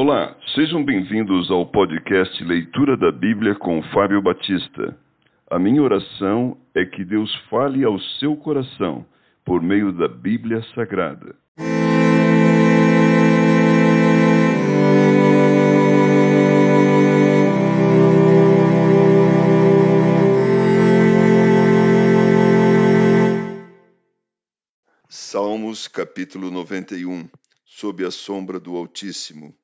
Olá, sejam bem-vindos ao podcast Leitura da Bíblia com Fábio Batista. A minha oração é que Deus fale ao seu coração por meio da Bíblia Sagrada. Salmos capítulo 91 Sob a sombra do Altíssimo.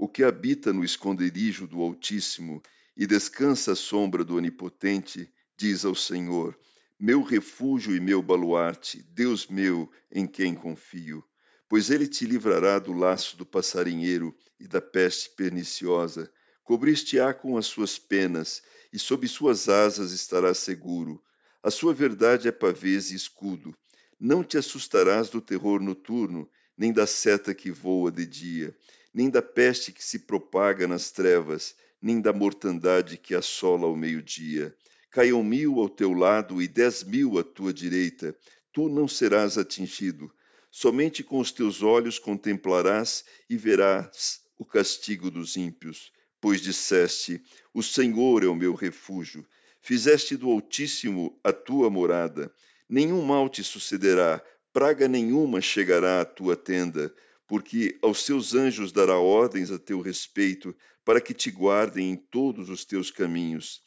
O que habita no esconderijo do Altíssimo e descansa à sombra do Onipotente, diz ao Senhor: Meu refúgio e meu baluarte, Deus meu, em quem confio. Pois ele te livrará do laço do passarinheiro e da peste perniciosa. Cobriste-á com as suas penas, e sob suas asas estarás seguro. A sua verdade é pavês e escudo não te assustarás do terror noturno, nem da seta que voa de dia, nem da peste que se propaga nas trevas, nem da mortandade que assola ao meio-dia. Caiam mil ao teu lado e dez mil à tua direita, tu não serás atingido. Somente com os teus olhos contemplarás e verás o castigo dos ímpios. Pois disseste: O Senhor é o meu refúgio. Fizeste do Altíssimo a tua morada nenhum mal te sucederá, praga nenhuma chegará à tua tenda, porque aos seus anjos dará ordens a teu respeito, para que te guardem em todos os teus caminhos.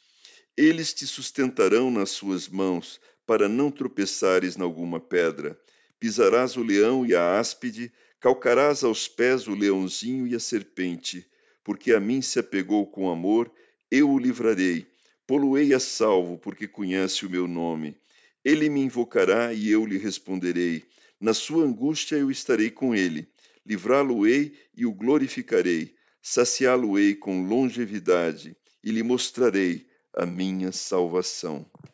Eles te sustentarão nas suas mãos, para não tropeçares alguma pedra. Pisarás o leão e a áspide, calcarás aos pés o leãozinho e a serpente, porque a mim se apegou com amor, eu o livrarei. Poluei a salvo, porque conhece o meu nome. Ele me invocará e eu lhe responderei. Na sua angústia eu estarei com ele. Livrá-lo-ei e o glorificarei. Saciá-lo-ei com longevidade e lhe mostrarei a minha salvação.